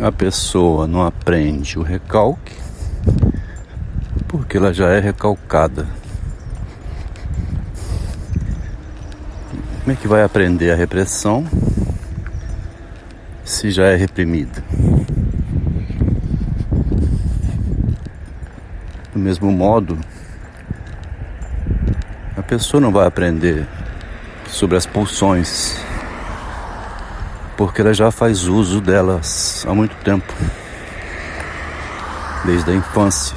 a pessoa não aprende o recalque porque ela já é recalcada. Como é que vai aprender a repressão se já é reprimida? Do mesmo modo, a pessoa não vai aprender sobre as pulsões porque ela já faz uso delas há muito tempo, desde a infância.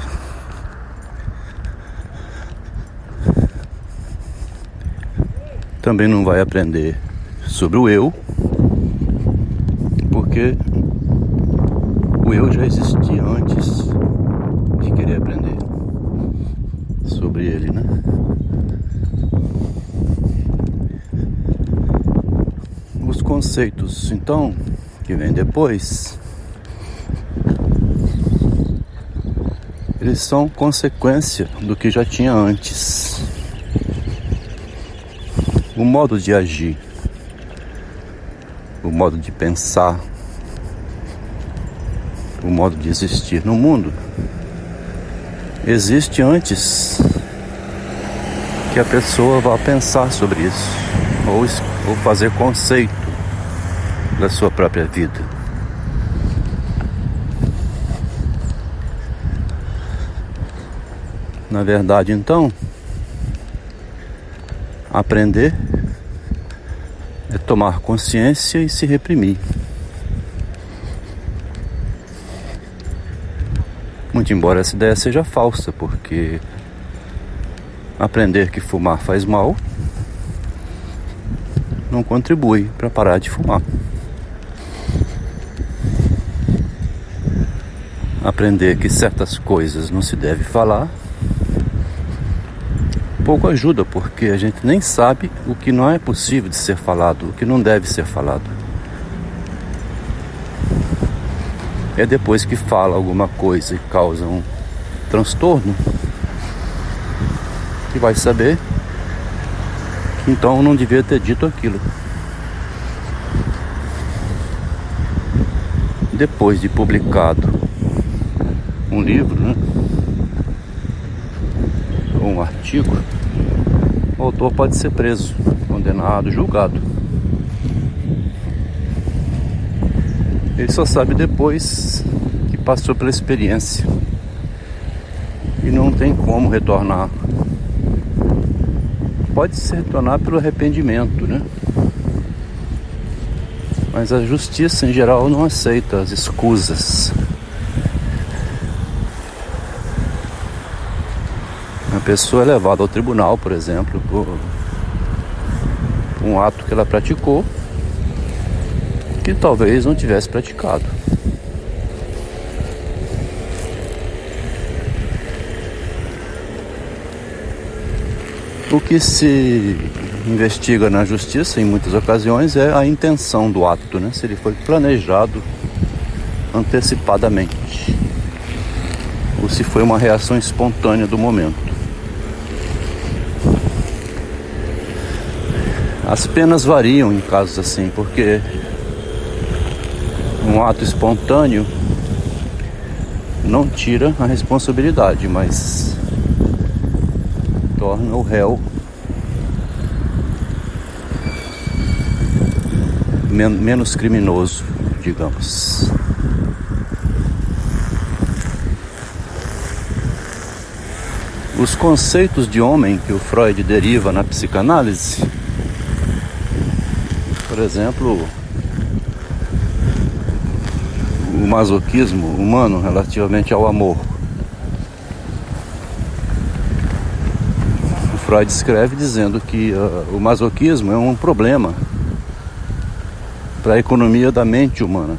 Também não vai aprender sobre o eu, porque o eu já existia antes de querer aprender sobre ele, né? Conceitos, então, que vem depois, eles são consequência do que já tinha antes. O modo de agir, o modo de pensar, o modo de existir no mundo existe antes que a pessoa vá pensar sobre isso ou, ou fazer conceito da sua própria vida. Na verdade, então, aprender é tomar consciência e se reprimir. Muito embora essa ideia seja falsa, porque aprender que fumar faz mal não contribui para parar de fumar. Aprender que certas coisas não se deve falar, pouco ajuda, porque a gente nem sabe o que não é possível de ser falado, o que não deve ser falado. É depois que fala alguma coisa e causa um transtorno que vai saber que então não devia ter dito aquilo. Depois de publicado um livro, né? ou um artigo, o autor pode ser preso, condenado, julgado. Ele só sabe depois que passou pela experiência e não tem como retornar. Pode se retornar pelo arrependimento, né? Mas a justiça em geral não aceita as escusas. Pessoa é levada ao tribunal, por exemplo, por um ato que ela praticou que talvez não tivesse praticado. O que se investiga na justiça em muitas ocasiões é a intenção do ato, né? se ele foi planejado antecipadamente ou se foi uma reação espontânea do momento. As penas variam em casos assim, porque um ato espontâneo não tira a responsabilidade, mas torna o réu men menos criminoso, digamos. Os conceitos de homem que o Freud deriva na psicanálise por exemplo, o masoquismo humano relativamente ao amor. O Freud escreve dizendo que uh, o masoquismo é um problema para a economia da mente humana.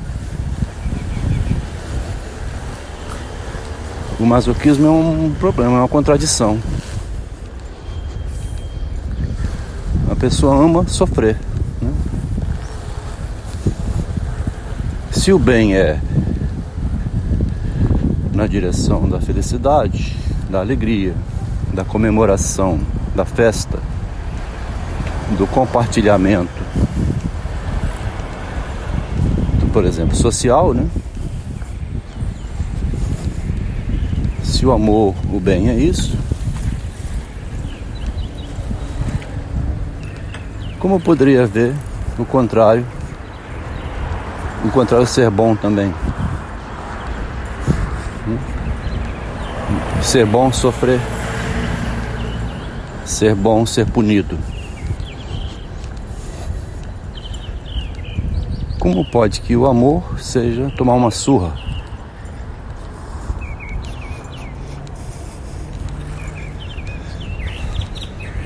O masoquismo é um problema, é uma contradição. A pessoa ama sofrer. Se o bem é na direção da felicidade, da alegria, da comemoração, da festa, do compartilhamento, do, por exemplo, social, né? Se o amor, o bem é isso, como poderia haver o contrário o contrário ser bom também. Ser bom, sofrer. Ser bom, ser punido. Como pode que o amor seja tomar uma surra?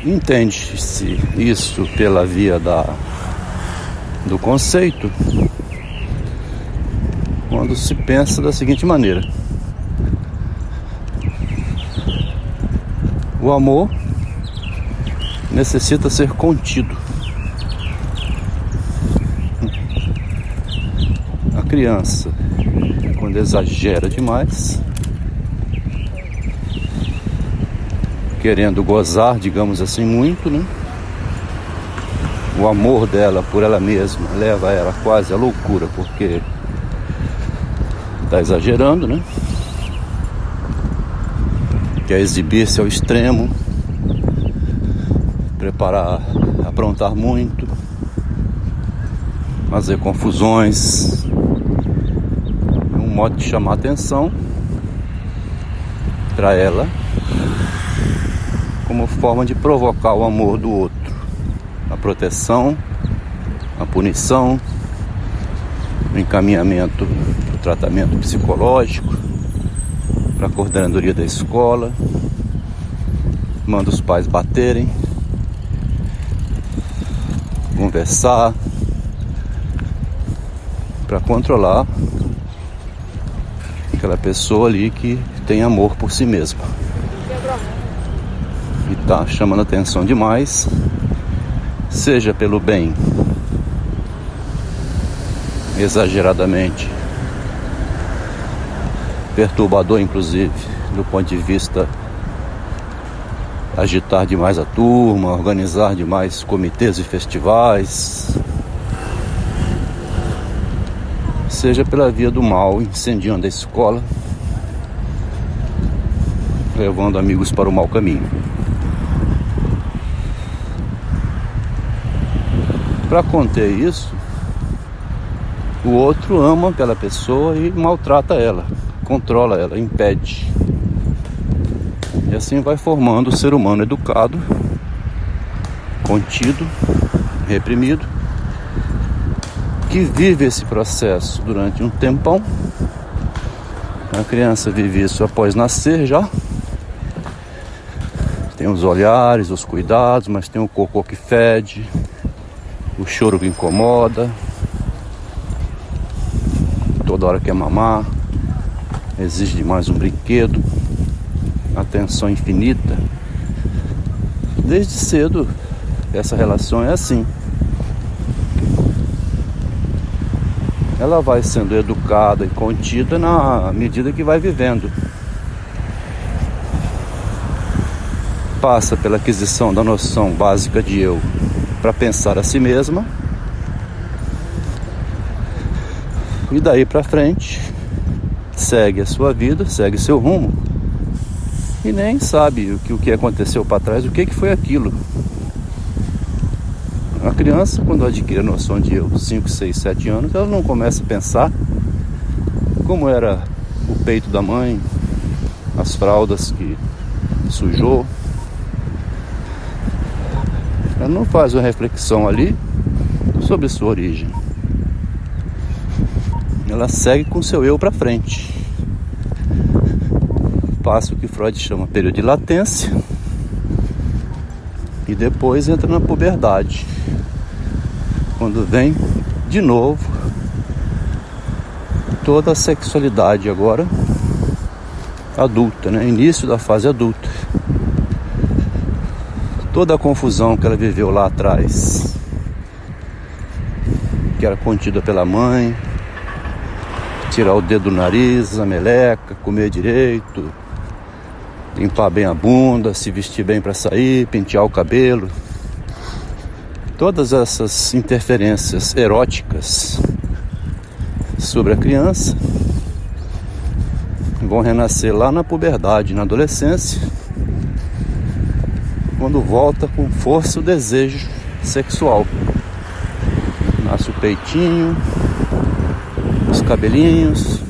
Entende-se isso pela via da, do conceito quando se pensa da seguinte maneira: o amor necessita ser contido. A criança, quando exagera demais, querendo gozar, digamos assim, muito, né? O amor dela por ela mesma leva ela quase à loucura, porque está exagerando, né? Quer exibir-se ao extremo, preparar, aprontar muito, fazer confusões, um modo de chamar atenção para ela, como forma de provocar o amor do outro, a proteção, a punição, encaminhamento do tratamento psicológico para a coordenadoria da escola, manda os pais baterem, conversar para controlar aquela pessoa ali que tem amor por si mesma. E está chamando atenção demais, seja pelo bem exageradamente perturbador, inclusive, do ponto de vista agitar demais a turma, organizar demais comitês e festivais, seja pela via do mal, incendiando a escola, levando amigos para o mau caminho. Para conter isso, o outro ama aquela pessoa e maltrata ela, controla ela, impede. E assim vai formando o ser humano educado, contido, reprimido, que vive esse processo durante um tempão. A criança vive isso após nascer já. Tem os olhares, os cuidados, mas tem o cocô que fede, o choro que incomoda. Toda hora quer mamar, exige mais um brinquedo atenção infinita. Desde cedo essa relação é assim. Ela vai sendo educada e contida na medida que vai vivendo. Passa pela aquisição da noção básica de eu para pensar a si mesma. E daí para frente segue a sua vida, segue seu rumo e nem sabe o que, o que aconteceu para trás, o que, que foi aquilo. A criança, quando adquire a noção de eu, 5, 6, 7 anos, ela não começa a pensar como era o peito da mãe, as fraldas que sujou. Ela não faz uma reflexão ali sobre sua origem. Ela segue com seu eu para frente passa o que Freud chama período de latência e depois entra na puberdade. Quando vem de novo toda a sexualidade agora adulta, né? Início da fase adulta. Toda a confusão que ela viveu lá atrás, que era contida pela mãe, tirar o dedo do nariz, a meleca, comer direito, limpar bem a bunda, se vestir bem para sair, pentear o cabelo. Todas essas interferências eróticas sobre a criança vão renascer lá na puberdade, na adolescência, quando volta com força o desejo sexual. Nasce o peitinho, cabelinhos,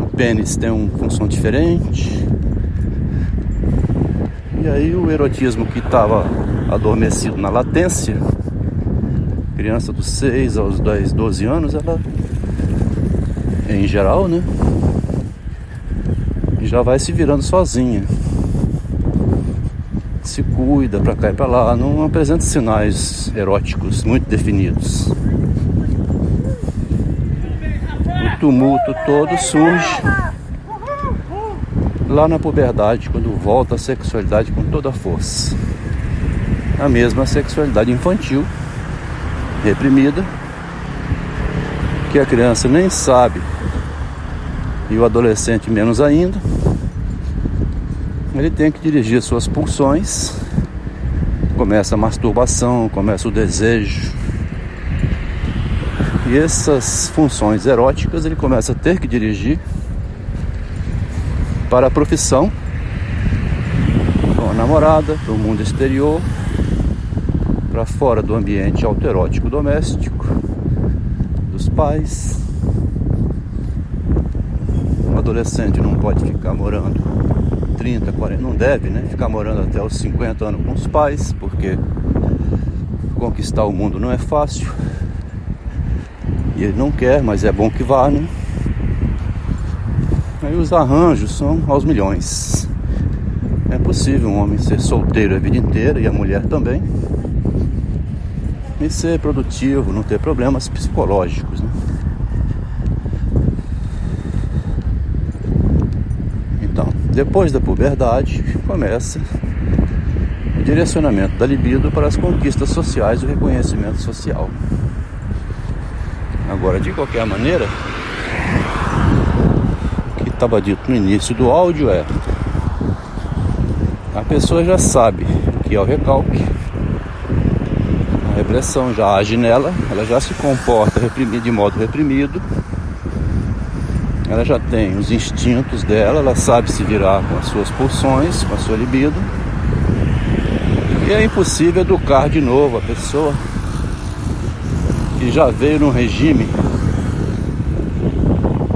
o pênis tem uma função diferente. E aí o erotismo que estava adormecido na latência, criança dos 6 aos 10, 12 anos, ela em geral, né? Já vai se virando sozinha. Se cuida para cá e para lá, não apresenta sinais eróticos muito definidos. Tumulto todo surge lá na puberdade, quando volta a sexualidade com toda a força. A mesma sexualidade infantil, reprimida, que a criança nem sabe e o adolescente menos ainda. Ele tem que dirigir suas pulsões. Começa a masturbação, começa o desejo. E essas funções eróticas ele começa a ter que dirigir para a profissão, com a namorada, para o mundo exterior, para fora do ambiente autoerótico doméstico, dos pais. Um adolescente não pode ficar morando 30, 40, não deve, né? Ficar morando até os 50 anos com os pais, porque conquistar o mundo não é fácil. E ele não quer, mas é bom que vá, né? Aí os arranjos são aos milhões. É possível um homem ser solteiro a vida inteira e a mulher também. E ser produtivo, não ter problemas psicológicos. Né? Então, depois da puberdade, começa o direcionamento da libido para as conquistas sociais e o reconhecimento social. Agora, de qualquer maneira, estava dito no início do áudio é a pessoa já sabe o que é o recalque, a repressão já age nela, ela já se comporta de modo reprimido, ela já tem os instintos dela, ela sabe se virar com as suas pulsões, com a sua libido. E é impossível educar de novo a pessoa que já veio num regime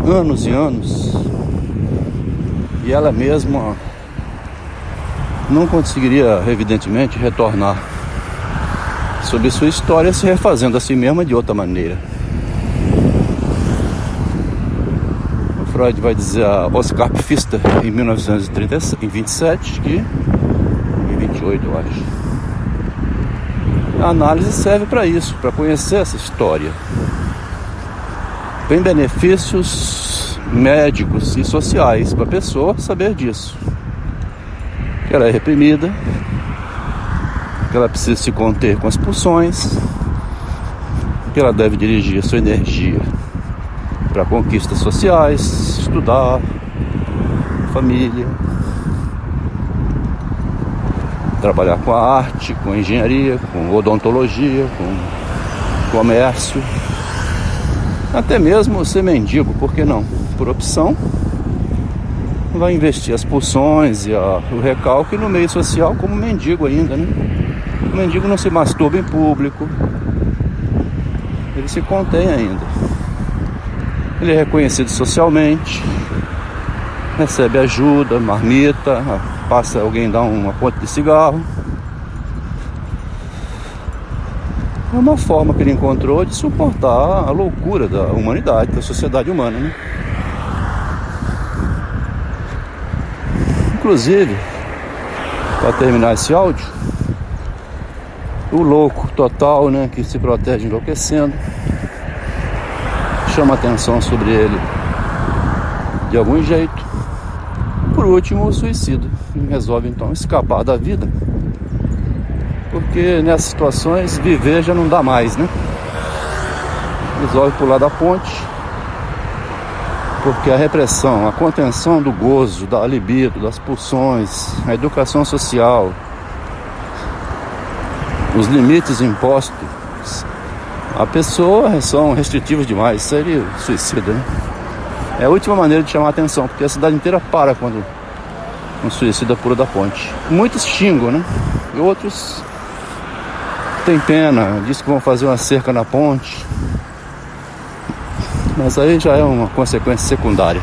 anos e anos e ela mesma não conseguiria, evidentemente, retornar sobre sua história se refazendo a si mesma de outra maneira. O Freud vai dizer a Oscar Pfister em 1927 que em 28 eu acho. A análise serve para isso, para conhecer essa história. Tem benefícios médicos e sociais para a pessoa saber disso. Que ela é reprimida, que ela precisa se conter com as pulsões, que ela deve dirigir a sua energia para conquistas sociais, estudar, família, trabalhar com a arte, com engenharia, com odontologia, com comércio, até mesmo ser mendigo, por que não? por opção, vai investir as pulsões e a, o recalque no meio social como mendigo ainda, né? O mendigo não se masturba em público, ele se contém ainda. Ele é reconhecido socialmente, recebe ajuda, marmita, passa alguém dar uma ponta de cigarro. É uma forma que ele encontrou de suportar a loucura da humanidade, da sociedade humana, né? Inclusive, para terminar esse áudio, o louco total, né, que se protege enlouquecendo, chama atenção sobre ele de algum jeito. Por último, o suicida, resolve então escapar da vida, porque nessas situações viver já não dá mais, né? Resolve pular da ponte porque a repressão, a contenção do gozo, da libido, das pulsões, a educação social, os limites impostos, a pessoa são restritivos demais, seria suicida, né? É a última maneira de chamar atenção, porque a cidade inteira para quando um suicida pula da ponte. Muitos xingam, né? E outros têm pena, diz que vão fazer uma cerca na ponte. Mas aí já é uma consequência secundária.